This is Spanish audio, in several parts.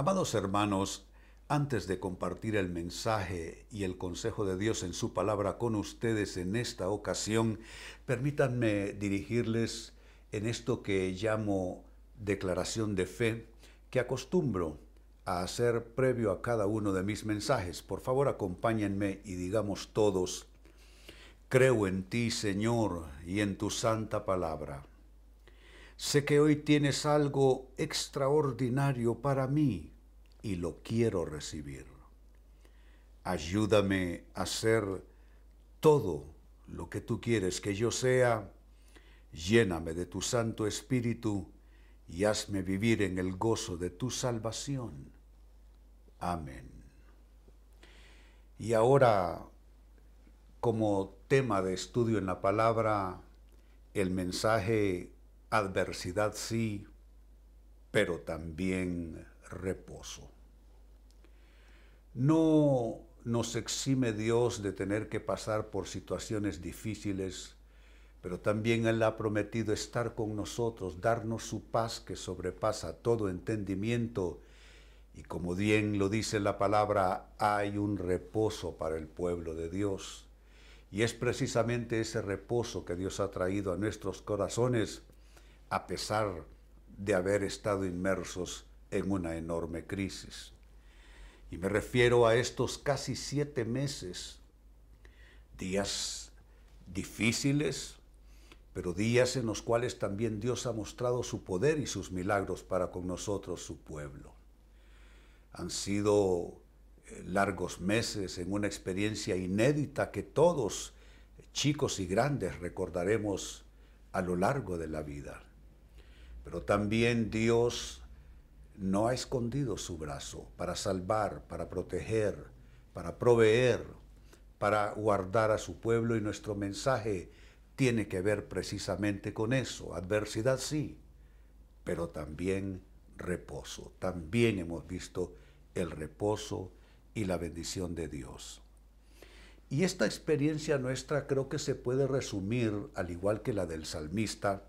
Amados hermanos, antes de compartir el mensaje y el consejo de Dios en su palabra con ustedes en esta ocasión, permítanme dirigirles en esto que llamo declaración de fe, que acostumbro a hacer previo a cada uno de mis mensajes. Por favor, acompáñenme y digamos todos, creo en ti, Señor, y en tu santa palabra. Sé que hoy tienes algo extraordinario para mí y lo quiero recibir. Ayúdame a hacer todo lo que tú quieres que yo sea. Lléname de tu Santo Espíritu y hazme vivir en el gozo de tu salvación. Amén. Y ahora, como tema de estudio en la palabra, el mensaje adversidad sí, pero también reposo. No nos exime Dios de tener que pasar por situaciones difíciles, pero también Él ha prometido estar con nosotros, darnos su paz que sobrepasa todo entendimiento. Y como bien lo dice la palabra, hay un reposo para el pueblo de Dios. Y es precisamente ese reposo que Dios ha traído a nuestros corazones, a pesar de haber estado inmersos en una enorme crisis. Y me refiero a estos casi siete meses, días difíciles, pero días en los cuales también Dios ha mostrado su poder y sus milagros para con nosotros, su pueblo. Han sido eh, largos meses en una experiencia inédita que todos, chicos y grandes, recordaremos a lo largo de la vida. Pero también Dios no ha escondido su brazo para salvar, para proteger, para proveer, para guardar a su pueblo y nuestro mensaje tiene que ver precisamente con eso. Adversidad sí, pero también reposo. También hemos visto el reposo y la bendición de Dios. Y esta experiencia nuestra creo que se puede resumir, al igual que la del salmista,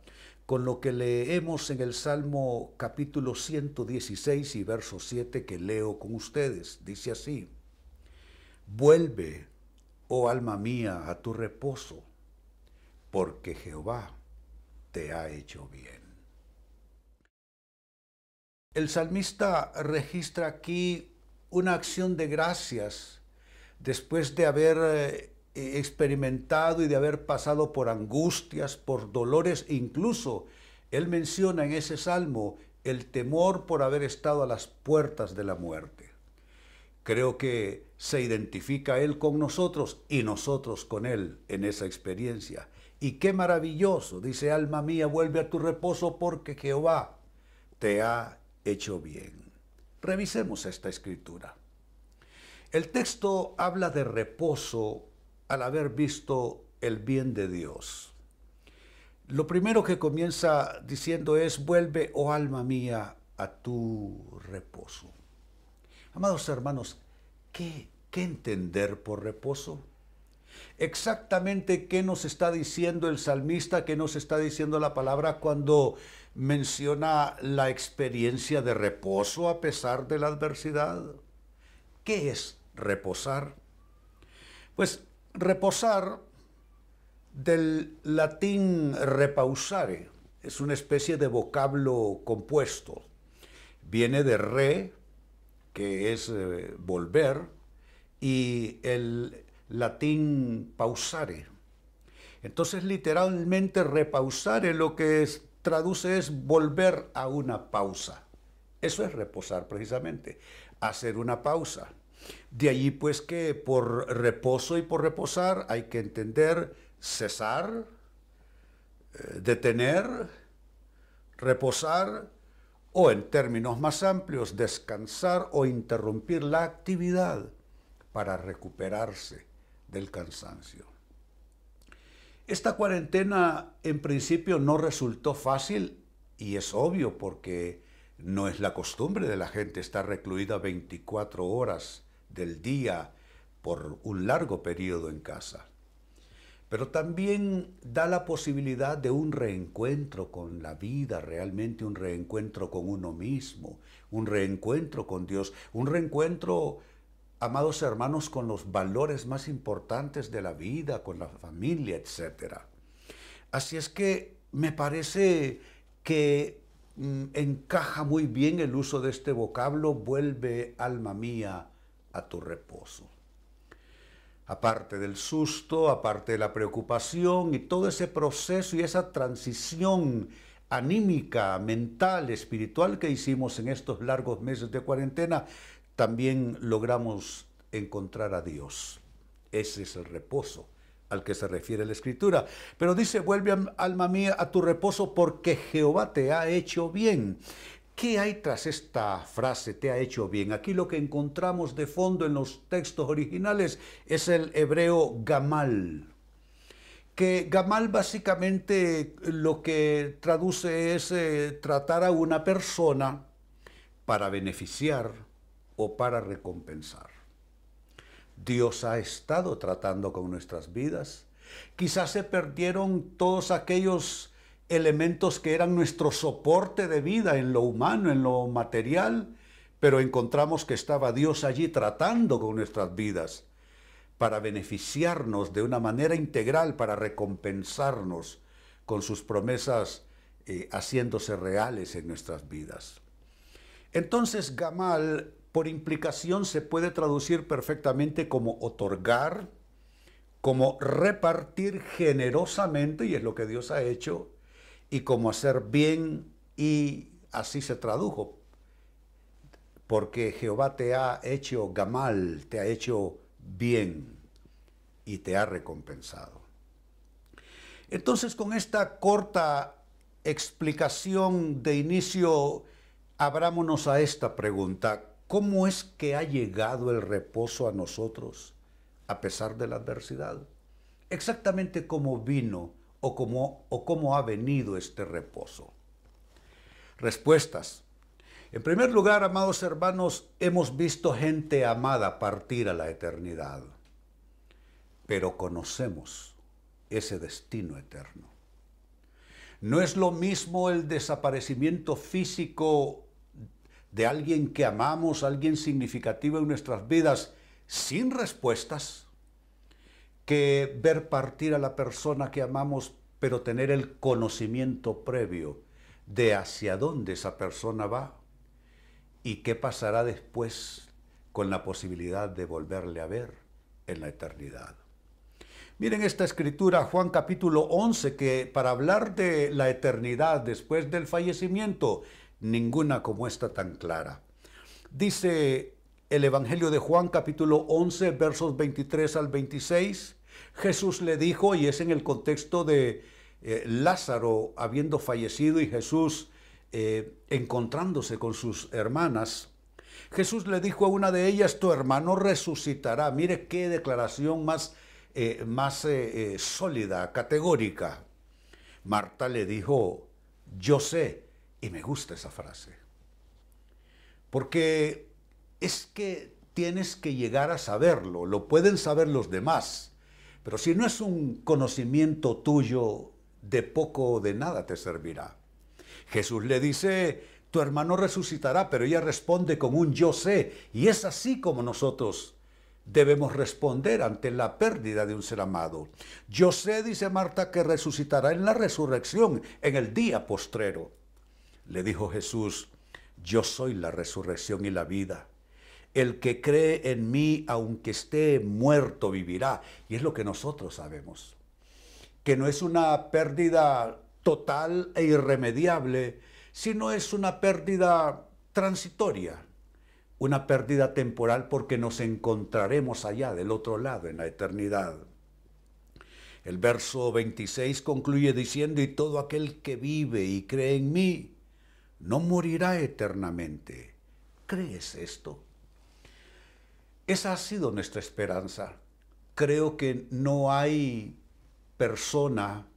con lo que leemos en el Salmo capítulo 116 y verso 7 que leo con ustedes. Dice así, vuelve, oh alma mía, a tu reposo, porque Jehová te ha hecho bien. El salmista registra aquí una acción de gracias después de haber eh, experimentado y de haber pasado por angustias, por dolores, e incluso él menciona en ese salmo el temor por haber estado a las puertas de la muerte. Creo que se identifica él con nosotros y nosotros con él en esa experiencia. Y qué maravilloso, dice alma mía, vuelve a tu reposo porque Jehová te ha hecho bien. Revisemos esta escritura. El texto habla de reposo al haber visto el bien de Dios. Lo primero que comienza diciendo es, vuelve, oh alma mía, a tu reposo. Amados hermanos, ¿qué, qué entender por reposo? Exactamente qué nos está diciendo el salmista, qué nos está diciendo la palabra cuando menciona la experiencia de reposo a pesar de la adversidad. ¿Qué es reposar? Pues Reposar del latín repausare es una especie de vocablo compuesto. Viene de re, que es eh, volver, y el latín pausare. Entonces literalmente repausare lo que traduce es volver a una pausa. Eso es reposar precisamente, hacer una pausa. De allí pues que por reposo y por reposar hay que entender cesar, eh, detener, reposar o en términos más amplios descansar o interrumpir la actividad para recuperarse del cansancio. Esta cuarentena en principio no resultó fácil y es obvio porque no es la costumbre de la gente estar recluida 24 horas del día por un largo periodo en casa. pero también da la posibilidad de un reencuentro con la vida, realmente un reencuentro con uno mismo, un reencuentro con Dios, un reencuentro, amados hermanos, con los valores más importantes de la vida, con la familia, etc. Así es que me parece que mm, encaja muy bien el uso de este vocablo, vuelve alma mía a tu reposo aparte del susto, aparte de la preocupación y todo ese proceso y esa transición anímica, mental, espiritual que hicimos en estos largos meses de cuarentena, también logramos encontrar a Dios. Ese es el reposo al que se refiere la escritura. Pero dice, vuelve alma mía a tu reposo porque Jehová te ha hecho bien. ¿Qué hay tras esta frase, te ha hecho bien? Aquí lo que encontramos de fondo en los textos originales es el hebreo gamal, que gamal básicamente lo que traduce es eh, tratar a una persona para beneficiar o para recompensar. Dios ha estado tratando con nuestras vidas. Quizás se perdieron todos aquellos elementos que eran nuestro soporte de vida en lo humano, en lo material, pero encontramos que estaba Dios allí tratando con nuestras vidas para beneficiarnos de una manera integral, para recompensarnos con sus promesas eh, haciéndose reales en nuestras vidas. Entonces, Gamal, por implicación, se puede traducir perfectamente como otorgar, como repartir generosamente, y es lo que Dios ha hecho, y como hacer bien y así se tradujo. Porque Jehová te ha hecho gamal, te ha hecho bien y te ha recompensado. Entonces con esta corta explicación de inicio, abrámonos a esta pregunta. ¿Cómo es que ha llegado el reposo a nosotros a pesar de la adversidad? Exactamente como vino o cómo, o cómo ha venido este reposo? Respuestas. En primer lugar, amados hermanos, hemos visto gente amada partir a la eternidad, pero conocemos ese destino eterno. No es lo mismo el desaparecimiento físico de alguien que amamos, alguien significativo en nuestras vidas, sin respuestas, que ver partir a la persona que amamos, pero tener el conocimiento previo de hacia dónde esa persona va y qué pasará después con la posibilidad de volverle a ver en la eternidad. Miren esta escritura, Juan capítulo 11, que para hablar de la eternidad después del fallecimiento, ninguna como esta tan clara. Dice el Evangelio de Juan capítulo 11, versos 23 al 26, Jesús le dijo, y es en el contexto de eh, Lázaro habiendo fallecido y Jesús eh, encontrándose con sus hermanas, Jesús le dijo a una de ellas, tu hermano resucitará. Mire qué declaración más, eh, más sólida, categórica. Marta le dijo, yo sé, y me gusta esa frase, porque es que tienes que llegar a saberlo, lo pueden saber los demás pero si no es un conocimiento tuyo, de poco o de nada te servirá. Jesús le dice, tu hermano resucitará, pero ella responde con un yo sé. Y es así como nosotros debemos responder ante la pérdida de un ser amado. Yo sé, dice Marta, que resucitará en la resurrección, en el día postrero. Le dijo Jesús, yo soy la resurrección y la vida. El que cree en mí, aunque esté muerto, vivirá. Y es lo que nosotros sabemos. Que no es una pérdida total e irremediable, sino es una pérdida transitoria, una pérdida temporal porque nos encontraremos allá del otro lado en la eternidad. El verso 26 concluye diciendo, y todo aquel que vive y cree en mí, no morirá eternamente. ¿Crees esto? Esa ha sido nuestra esperanza. Creo que no hay persona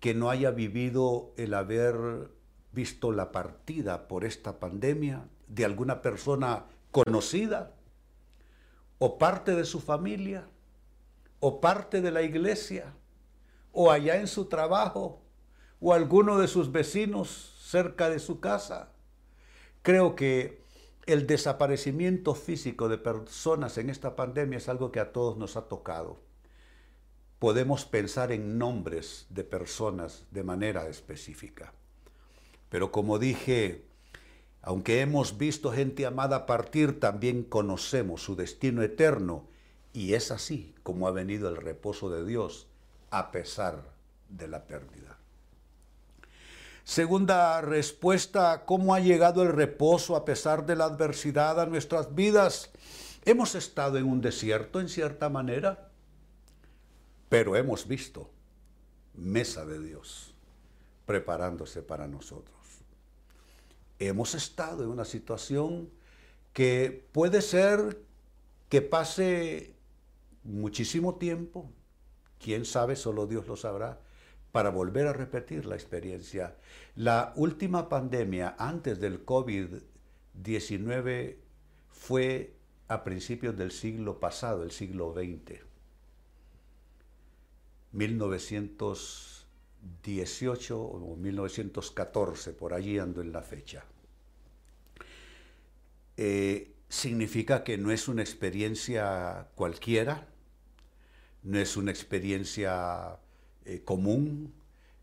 que no haya vivido el haber visto la partida por esta pandemia de alguna persona conocida o parte de su familia o parte de la iglesia o allá en su trabajo o alguno de sus vecinos cerca de su casa. Creo que el desaparecimiento físico de personas en esta pandemia es algo que a todos nos ha tocado. Podemos pensar en nombres de personas de manera específica. Pero como dije, aunque hemos visto gente amada partir, también conocemos su destino eterno. Y es así como ha venido el reposo de Dios a pesar de la pérdida. Segunda respuesta, ¿cómo ha llegado el reposo a pesar de la adversidad a nuestras vidas? Hemos estado en un desierto en cierta manera, pero hemos visto mesa de Dios preparándose para nosotros. Hemos estado en una situación que puede ser que pase muchísimo tiempo, quién sabe, solo Dios lo sabrá, para volver a repetir la experiencia. La última pandemia antes del COVID-19 fue a principios del siglo pasado, el siglo XX. 1918 o 1914, por allí ando en la fecha. Eh, significa que no es una experiencia cualquiera, no es una experiencia eh, común,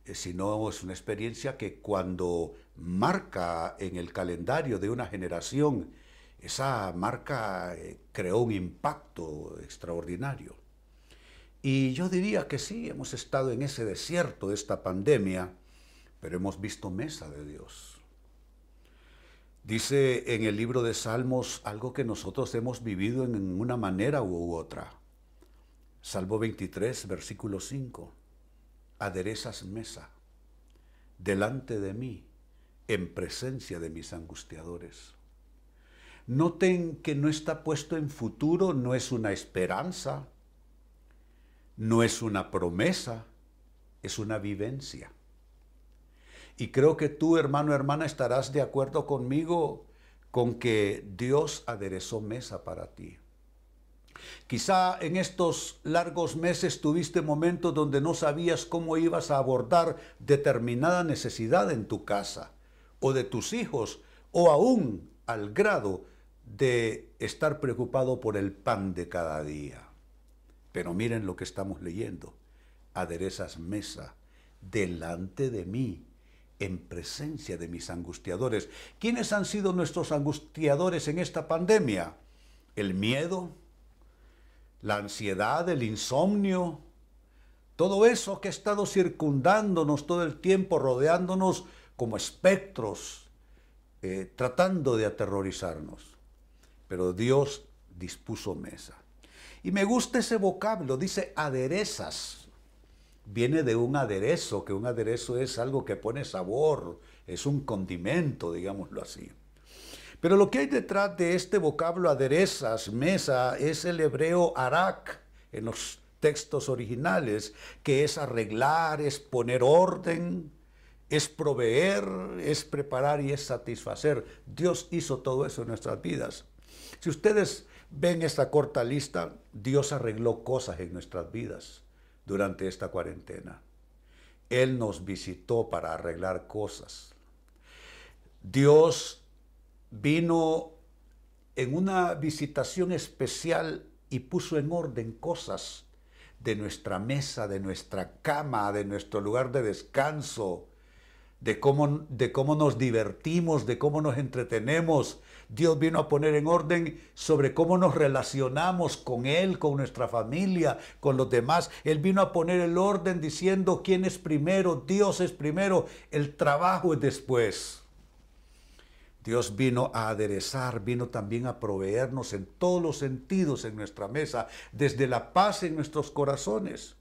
eh, sino es una experiencia que cuando marca en el calendario de una generación, esa marca eh, creó un impacto extraordinario. Y yo diría que sí, hemos estado en ese desierto de esta pandemia, pero hemos visto mesa de Dios. Dice en el libro de Salmos algo que nosotros hemos vivido en una manera u otra. Salmo 23, versículo 5 aderezas mesa delante de mí en presencia de mis angustiadores. Noten que no está puesto en futuro, no es una esperanza, no es una promesa, es una vivencia. Y creo que tú, hermano, hermana, estarás de acuerdo conmigo con que Dios aderezó mesa para ti. Quizá en estos largos meses tuviste momentos donde no sabías cómo ibas a abordar determinada necesidad en tu casa o de tus hijos o aún al grado de estar preocupado por el pan de cada día. Pero miren lo que estamos leyendo. Aderezas mesa delante de mí en presencia de mis angustiadores. ¿Quiénes han sido nuestros angustiadores en esta pandemia? El miedo, la ansiedad, el insomnio, todo eso que ha estado circundándonos todo el tiempo, rodeándonos como espectros, eh, tratando de aterrorizarnos. Pero Dios dispuso mesa. Y me gusta ese vocablo, dice aderezas. Viene de un aderezo, que un aderezo es algo que pone sabor, es un condimento, digámoslo así. Pero lo que hay detrás de este vocablo aderezas, mesa, es el hebreo arak en los textos originales, que es arreglar, es poner orden, es proveer, es preparar y es satisfacer. Dios hizo todo eso en nuestras vidas. Si ustedes ven esta corta lista, Dios arregló cosas en nuestras vidas durante esta cuarentena. Él nos visitó para arreglar cosas. Dios vino en una visitación especial y puso en orden cosas de nuestra mesa, de nuestra cama, de nuestro lugar de descanso, de cómo, de cómo nos divertimos, de cómo nos entretenemos. Dios vino a poner en orden sobre cómo nos relacionamos con Él, con nuestra familia, con los demás. Él vino a poner el orden diciendo quién es primero, Dios es primero, el trabajo es después. Dios vino a aderezar, vino también a proveernos en todos los sentidos en nuestra mesa, desde la paz en nuestros corazones,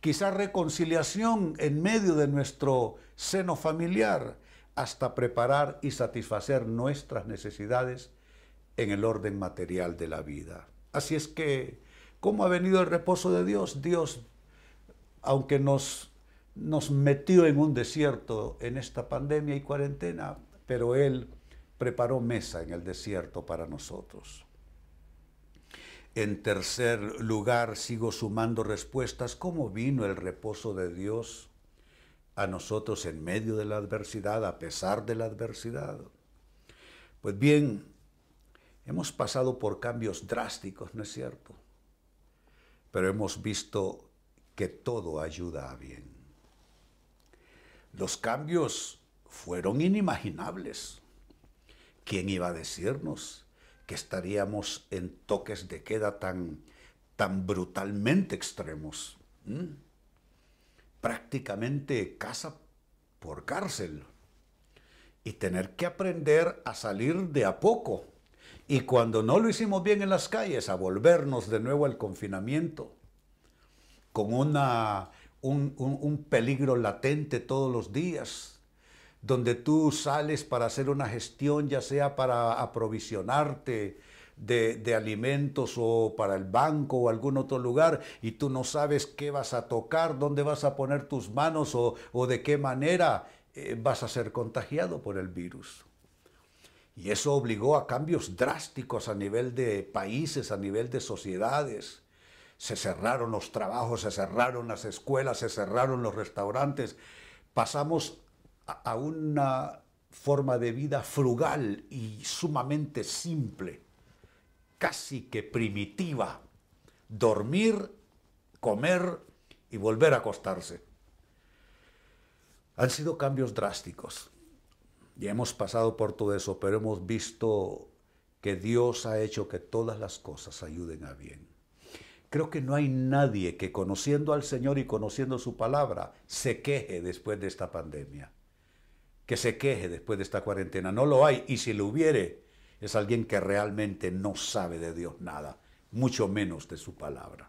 quizá reconciliación en medio de nuestro seno familiar, hasta preparar y satisfacer nuestras necesidades en el orden material de la vida. Así es que, ¿cómo ha venido el reposo de Dios? Dios, aunque nos, nos metió en un desierto en esta pandemia y cuarentena, pero Él preparó mesa en el desierto para nosotros. En tercer lugar, sigo sumando respuestas. ¿Cómo vino el reposo de Dios a nosotros en medio de la adversidad, a pesar de la adversidad? Pues bien, hemos pasado por cambios drásticos, ¿no es cierto? Pero hemos visto que todo ayuda a bien. Los cambios fueron inimaginables. ¿Quién iba a decirnos que estaríamos en toques de queda tan, tan brutalmente extremos? ¿Mm? Prácticamente casa por cárcel. Y tener que aprender a salir de a poco. Y cuando no lo hicimos bien en las calles, a volvernos de nuevo al confinamiento con una, un, peligro latente todos los días, donde tú sales para hacer una gestión, ya sea para aprovisionarte de, alimentos o para el banco o algún otro lugar, y tú no sabes qué vas a tocar, dónde vas a poner tus manos o, de qué manera eh, vas a ser contagiado por el virus. Y eso obligó a cambios drásticos a nivel de países, a nivel de sociedades se cerraron los trabajos, se cerraron las escuelas, se cerraron los restaurantes. Pasamos a una forma de vida frugal y sumamente simple, casi que primitiva. Dormir, comer y volver a acostarse. Han sido cambios drásticos y hemos pasado por todo eso, pero hemos visto que Dios ha hecho que todas las cosas ayuden a bien. Creo que no hay nadie que conociendo al Señor y conociendo su palabra se queje después de esta pandemia. Que se queje después de esta cuarentena. No lo hay. Y si lo hubiere, es alguien que realmente no sabe de Dios nada, mucho menos de su palabra.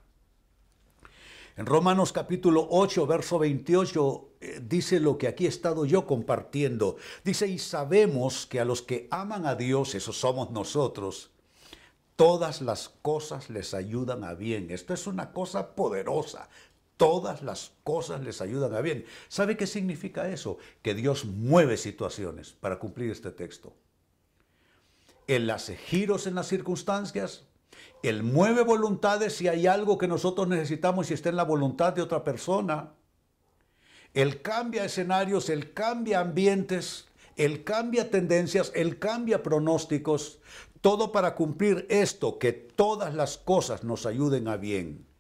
En Romanos capítulo 8, verso 28, eh, dice lo que aquí he estado yo compartiendo. Dice, y sabemos que a los que aman a Dios, esos somos nosotros, todas las cosas les ayudan a bien. Esto es una cosa poderosa. Todas las cosas les ayudan a bien. ¿Sabe qué significa eso? Que Dios mueve situaciones para cumplir este texto. Él hace giros en las circunstancias. Él mueve voluntades si hay algo que nosotros necesitamos y está en la voluntad de otra persona. Él cambia escenarios, Él cambia ambientes, Él cambia tendencias, Él cambia pronósticos. Todo para cumplir esto, que todas las cosas nos ayuden a bien.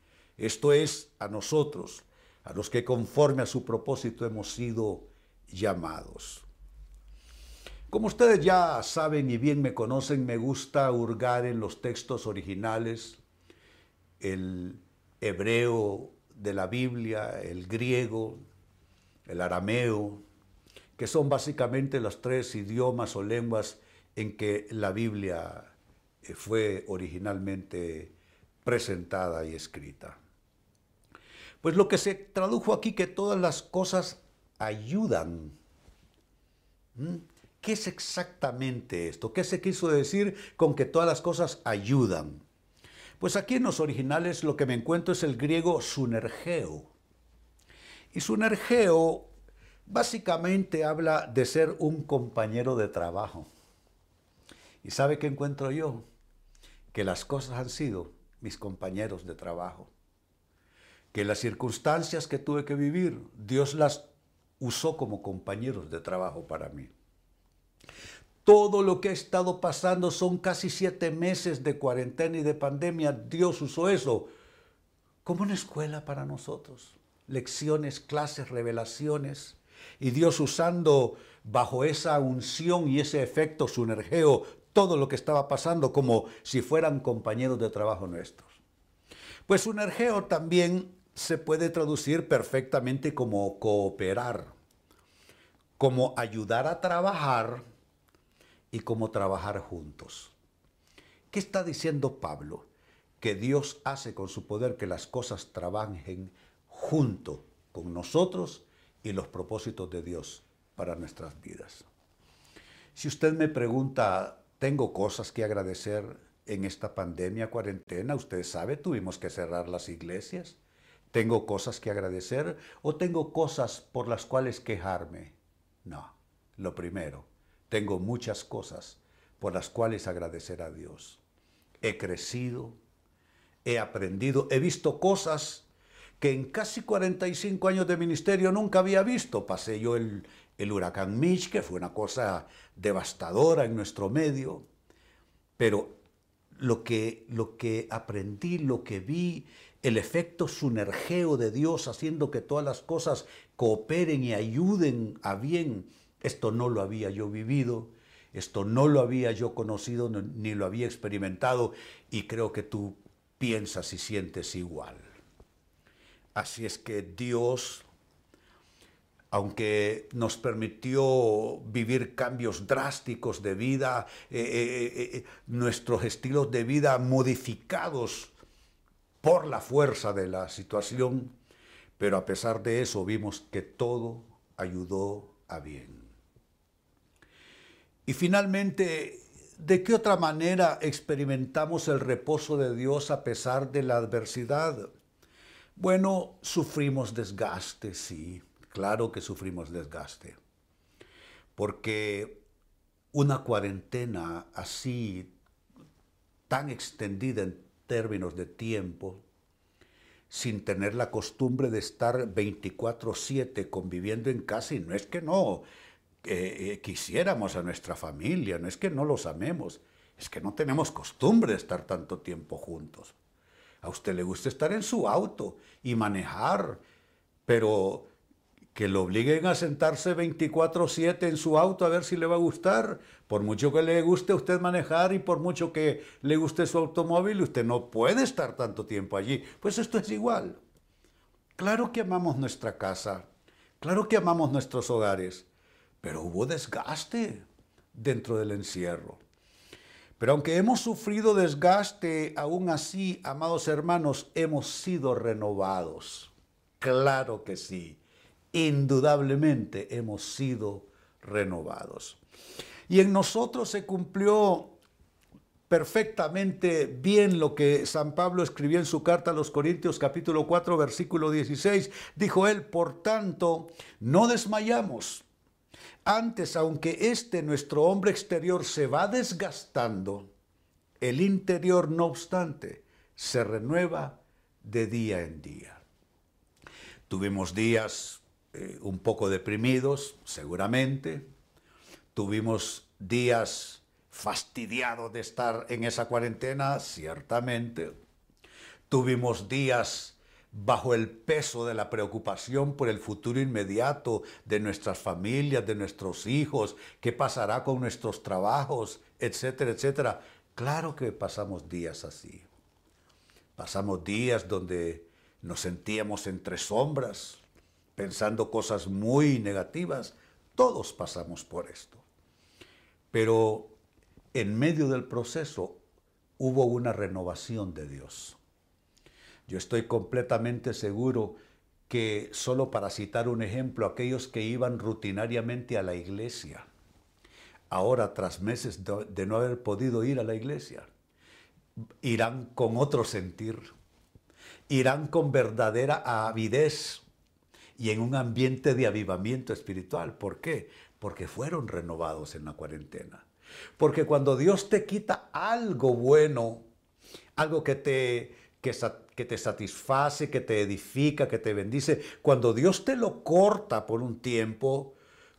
Esto es a nosotros, a los que conforme a su propósito hemos sido llamados. Como ustedes ya saben y bien me conocen, me gusta hurgar en los textos originales, el hebreo de la Biblia, el griego, el arameo, que son básicamente los tres idiomas o lenguas en que la Biblia eh, fue originalmente presentada y escrita. Pues lo que se tradujo aquí, que todas las cosas ayudan. ¿Mm? ¿Qué es exactamente esto? ¿Qué se quiso decir con que todas las cosas ayudan? Pues aquí en los originales lo que me encuentro es el griego sunergeo. Y sunergeo básicamente habla de ser un compañero de trabajo. ¿Y sabe qué encuentro yo? Que las cosas han sido mis compañeros de trabajo. Que las circunstancias que tuve que vivir, Dios las usó como compañeros de trabajo para mí. Todo lo que ha estado pasando son casi siete meses de cuarentena y de pandemia. Dios usó eso como una escuela para nosotros. Lecciones, clases, revelaciones. Y Dios usando bajo esa unción y ese efecto sunergeo todo lo que estaba pasando como si fueran compañeros de trabajo nuestros. Pues un ergeo también se puede traducir perfectamente como cooperar, como ayudar a trabajar y como trabajar juntos. ¿Qué está diciendo Pablo? Que Dios hace con su poder que las cosas trabajen junto con nosotros y los propósitos de Dios para nuestras vidas. Si usted me pregunta tengo cosas que agradecer en esta pandemia, cuarentena. Usted sabe, tuvimos que cerrar las iglesias. ¿Tengo cosas que agradecer o tengo cosas por las cuales quejarme? No, lo primero, tengo muchas cosas por las cuales agradecer a Dios. He crecido, he aprendido, he visto cosas que en casi 45 años de ministerio nunca había visto. Pasé yo el, el huracán Mitch, que fue una cosa devastadora en nuestro medio, pero lo que, lo que aprendí, lo que vi, el efecto sunergeo de Dios haciendo que todas las cosas cooperen y ayuden a bien, esto no lo había yo vivido, esto no lo había yo conocido ni lo había experimentado y creo que tú piensas y sientes igual. Así es que Dios, aunque nos permitió vivir cambios drásticos de vida, eh, eh, eh, nuestros estilos de vida modificados por la fuerza de la situación, pero a pesar de eso vimos que todo ayudó a bien. Y finalmente, ¿de qué otra manera experimentamos el reposo de Dios a pesar de la adversidad? Bueno, sufrimos desgaste, sí, claro que sufrimos desgaste, porque una cuarentena así, tan extendida en términos de tiempo, sin tener la costumbre de estar 24/7 conviviendo en casa, y no es que no eh, quisiéramos a nuestra familia, no es que no los amemos, es que no tenemos costumbre de estar tanto tiempo juntos. A usted le gusta estar en su auto y manejar, pero que lo obliguen a sentarse 24/7 en su auto a ver si le va a gustar. Por mucho que le guste a usted manejar y por mucho que le guste su automóvil, usted no puede estar tanto tiempo allí. Pues esto es igual. Claro que amamos nuestra casa, claro que amamos nuestros hogares, pero hubo desgaste dentro del encierro. Pero aunque hemos sufrido desgaste, aún así, amados hermanos, hemos sido renovados. Claro que sí, indudablemente hemos sido renovados. Y en nosotros se cumplió perfectamente bien lo que San Pablo escribió en su carta a los Corintios capítulo 4 versículo 16. Dijo él, por tanto, no desmayamos antes, aunque este nuestro hombre exterior se va desgastando, el interior, no obstante, se renueva de día en día. Tuvimos días eh, un poco deprimidos, seguramente. Tuvimos días fastidiados de estar en esa cuarentena, ciertamente. Tuvimos días bajo el peso de la preocupación por el futuro inmediato de nuestras familias, de nuestros hijos, qué pasará con nuestros trabajos, etcétera, etcétera. Claro que pasamos días así. Pasamos días donde nos sentíamos entre sombras, pensando cosas muy negativas. Todos pasamos por esto. Pero en medio del proceso hubo una renovación de Dios. Yo estoy completamente seguro que, solo para citar un ejemplo, aquellos que iban rutinariamente a la iglesia, ahora tras meses de no haber podido ir a la iglesia, irán con otro sentir, irán con verdadera avidez y en un ambiente de avivamiento espiritual. ¿Por qué? Porque fueron renovados en la cuarentena. Porque cuando Dios te quita algo bueno, algo que te, que, que te satisface, que te edifica, que te bendice, cuando Dios te lo corta por un tiempo,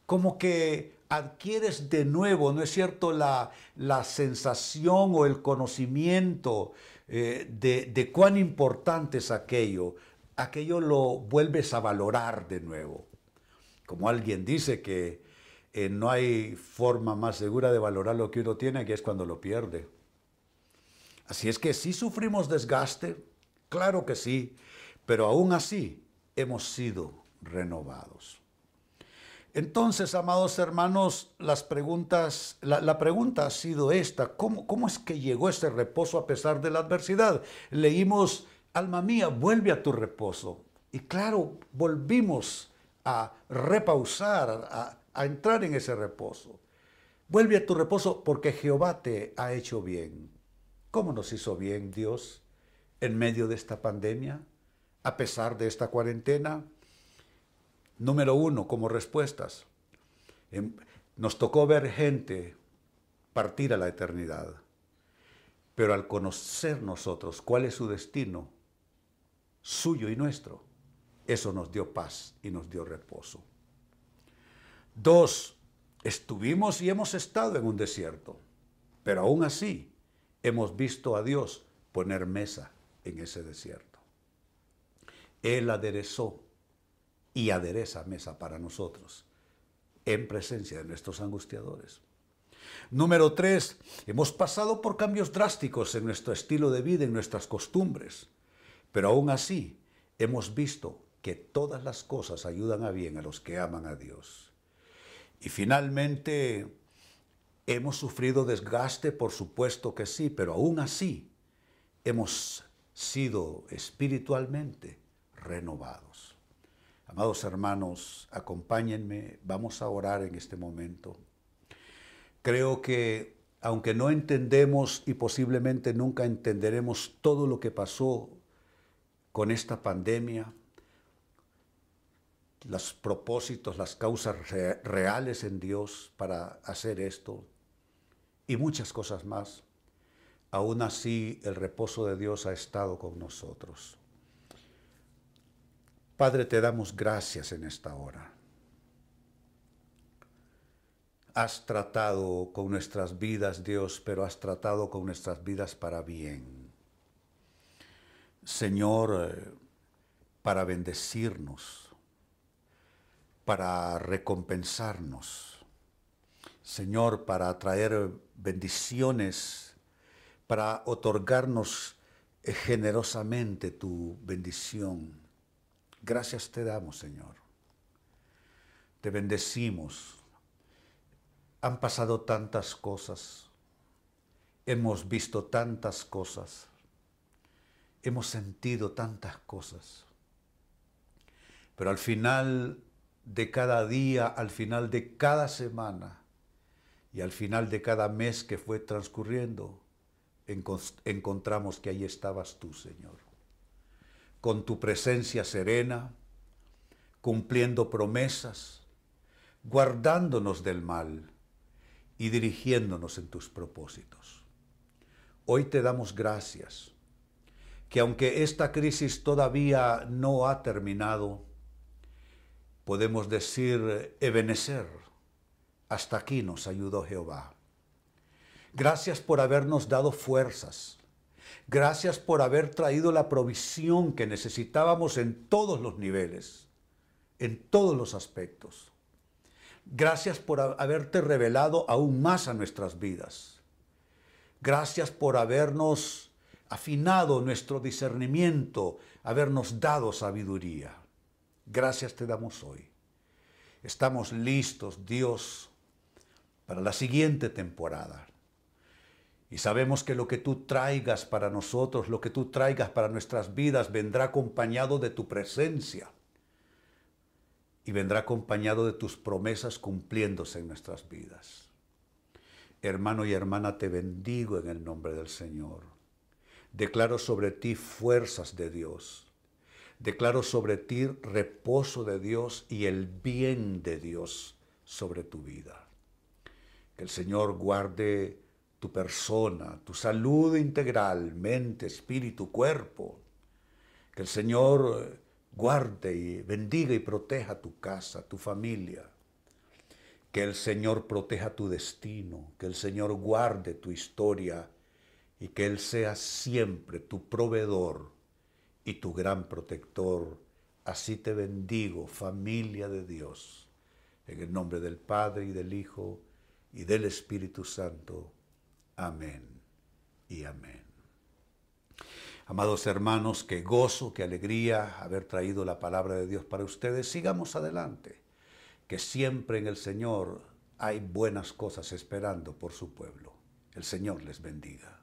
como que adquieres de nuevo, ¿no es cierto?, la, la sensación o el conocimiento eh, de, de cuán importante es aquello. Aquello lo vuelves a valorar de nuevo. Como alguien dice que eh, no hay forma más segura de valorar lo que uno tiene que es cuando lo pierde. Así es que si sufrimos desgaste, Claro que sí, pero aún así hemos sido renovados. Entonces, amados hermanos, las preguntas, la, pregunta ha sido esta, ¿cómo, ¿cómo es que llegó ese reposo a pesar de la adversidad? Leímos, alma mía, vuelve a tu reposo. Y claro, volvimos a repausar, a, entrar en ese reposo. Vuelve a tu reposo porque Jehová te ha hecho bien. ¿Cómo nos hizo bien Dios? en medio de esta pandemia, a pesar de esta cuarentena? Número uno, como respuestas. Em, nos tocó ver gente partir a la eternidad. Pero al conocer nosotros cuál es su destino, suyo y nuestro, eso nos dio paz y nos dio reposo. Dos, estuvimos y hemos estado en un desierto, pero aún así hemos visto a Dios poner mesa en ese desierto. Él aderezó y adereza mesa para nosotros en presencia de nuestros angustiadores. Número tres, hemos pasado por cambios drásticos en nuestro estilo de vida, en nuestras costumbres, pero aún así hemos visto que todas las cosas ayudan a bien a los que aman a Dios. Y finalmente, hemos sufrido desgaste, por supuesto que sí, pero aún así hemos sido espiritualmente renovados. Amados hermanos, acompáñenme, vamos a orar en este momento. Creo que aunque no entendemos y posiblemente nunca entenderemos todo lo que pasó con esta pandemia, los propósitos, las causas reales en Dios para hacer esto y muchas cosas más, aún así el reposo de Dios ha estado con nosotros. Padre, te damos gracias en esta hora. Has tratado con nuestras vidas, Dios, pero has tratado con nuestras vidas para bien. Señor, eh, para bendecirnos, para recompensarnos. Señor, para traer bendiciones, para otorgarnos eh, generosamente tu bendición. Gracias te damos, Señor. Te bendecimos. Han pasado tantas cosas. Hemos visto tantas cosas. Hemos sentido tantas cosas. Pero al final de cada día, al final de cada semana y al final de cada mes que fue transcurriendo, encontramos que ahí estabas tú, Señor con tu presencia serena, cumpliendo promesas, guardándonos del mal y dirigiéndonos en tus propósitos. Hoy te damos gracias, que aunque esta crisis todavía no ha terminado, podemos decir, Ebenecer, hasta aquí nos ayudó Jehová. Gracias por habernos dado fuerzas, Gracias por haber traído la provisión que necesitábamos en todos los niveles, en todos los aspectos. Gracias por haberte revelado aún más a nuestras vidas. Gracias por habernos afinado nuestro discernimiento, habernos dado sabiduría. Gracias te damos hoy. Estamos listos, Dios, para la siguiente temporada. Y sabemos que lo que tú traigas para nosotros, lo que tú traigas para nuestras vidas, vendrá acompañado de tu presencia. Y vendrá acompañado de tus promesas cumpliéndose en nuestras vidas. Hermano y hermana, te bendigo en el nombre del Señor. Declaro sobre ti fuerzas de Dios. Declaro sobre ti reposo de Dios y el bien de Dios sobre tu vida. Que el Señor guarde tu persona, tu salud integral, mente, espíritu, cuerpo. Que el Señor guarde y bendiga y proteja tu casa, tu familia. Que el Señor proteja tu destino, que el Señor guarde tu historia y que Él sea siempre tu proveedor y tu gran protector. Así te bendigo, familia de Dios, en el nombre del Padre y del Hijo y del Espíritu Santo. Amén y amén. Amados hermanos, qué gozo, qué alegría haber traído la palabra de Dios para ustedes. Sigamos adelante, que siempre en el Señor hay buenas cosas esperando por su pueblo. El Señor les bendiga.